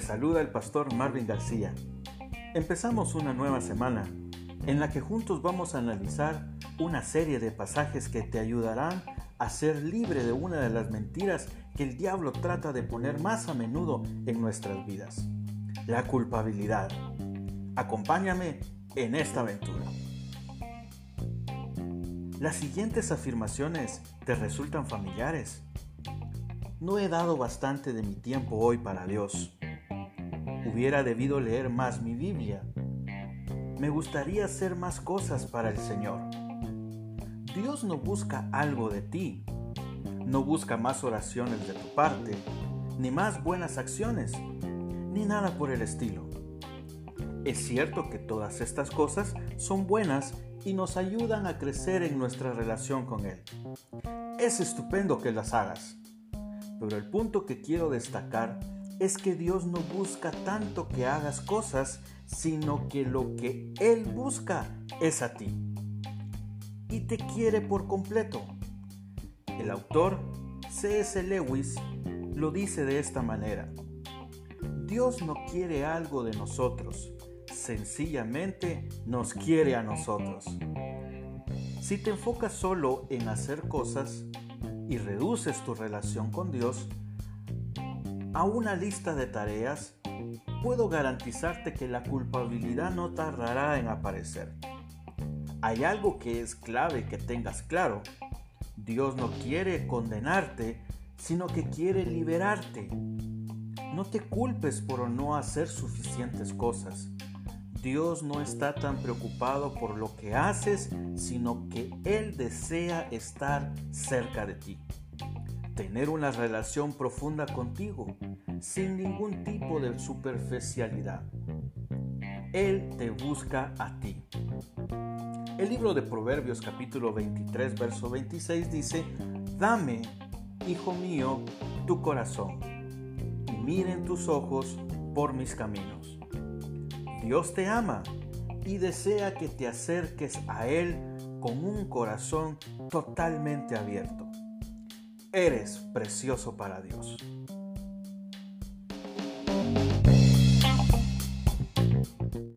saluda el pastor Marvin García. Empezamos una nueva semana en la que juntos vamos a analizar una serie de pasajes que te ayudarán a ser libre de una de las mentiras que el diablo trata de poner más a menudo en nuestras vidas, la culpabilidad. Acompáñame en esta aventura. Las siguientes afirmaciones te resultan familiares. No he dado bastante de mi tiempo hoy para Dios. Hubiera debido leer más mi Biblia. Me gustaría hacer más cosas para el Señor. Dios no busca algo de ti. No busca más oraciones de tu parte, ni más buenas acciones, ni nada por el estilo. Es cierto que todas estas cosas son buenas y nos ayudan a crecer en nuestra relación con Él. Es estupendo que las hagas. Pero el punto que quiero destacar es que Dios no busca tanto que hagas cosas, sino que lo que Él busca es a ti. Y te quiere por completo. El autor C.S. Lewis lo dice de esta manera. Dios no quiere algo de nosotros, sencillamente nos quiere a nosotros. Si te enfocas solo en hacer cosas y reduces tu relación con Dios, a una lista de tareas, puedo garantizarte que la culpabilidad no tardará en aparecer. Hay algo que es clave que tengas claro. Dios no quiere condenarte, sino que quiere liberarte. No te culpes por no hacer suficientes cosas. Dios no está tan preocupado por lo que haces, sino que Él desea estar cerca de ti tener una relación profunda contigo, sin ningún tipo de superficialidad. Él te busca a ti. El libro de Proverbios capítulo 23, verso 26 dice, Dame, hijo mío, tu corazón, y miren tus ojos por mis caminos. Dios te ama y desea que te acerques a Él con un corazón totalmente abierto. Eres precioso para Dios.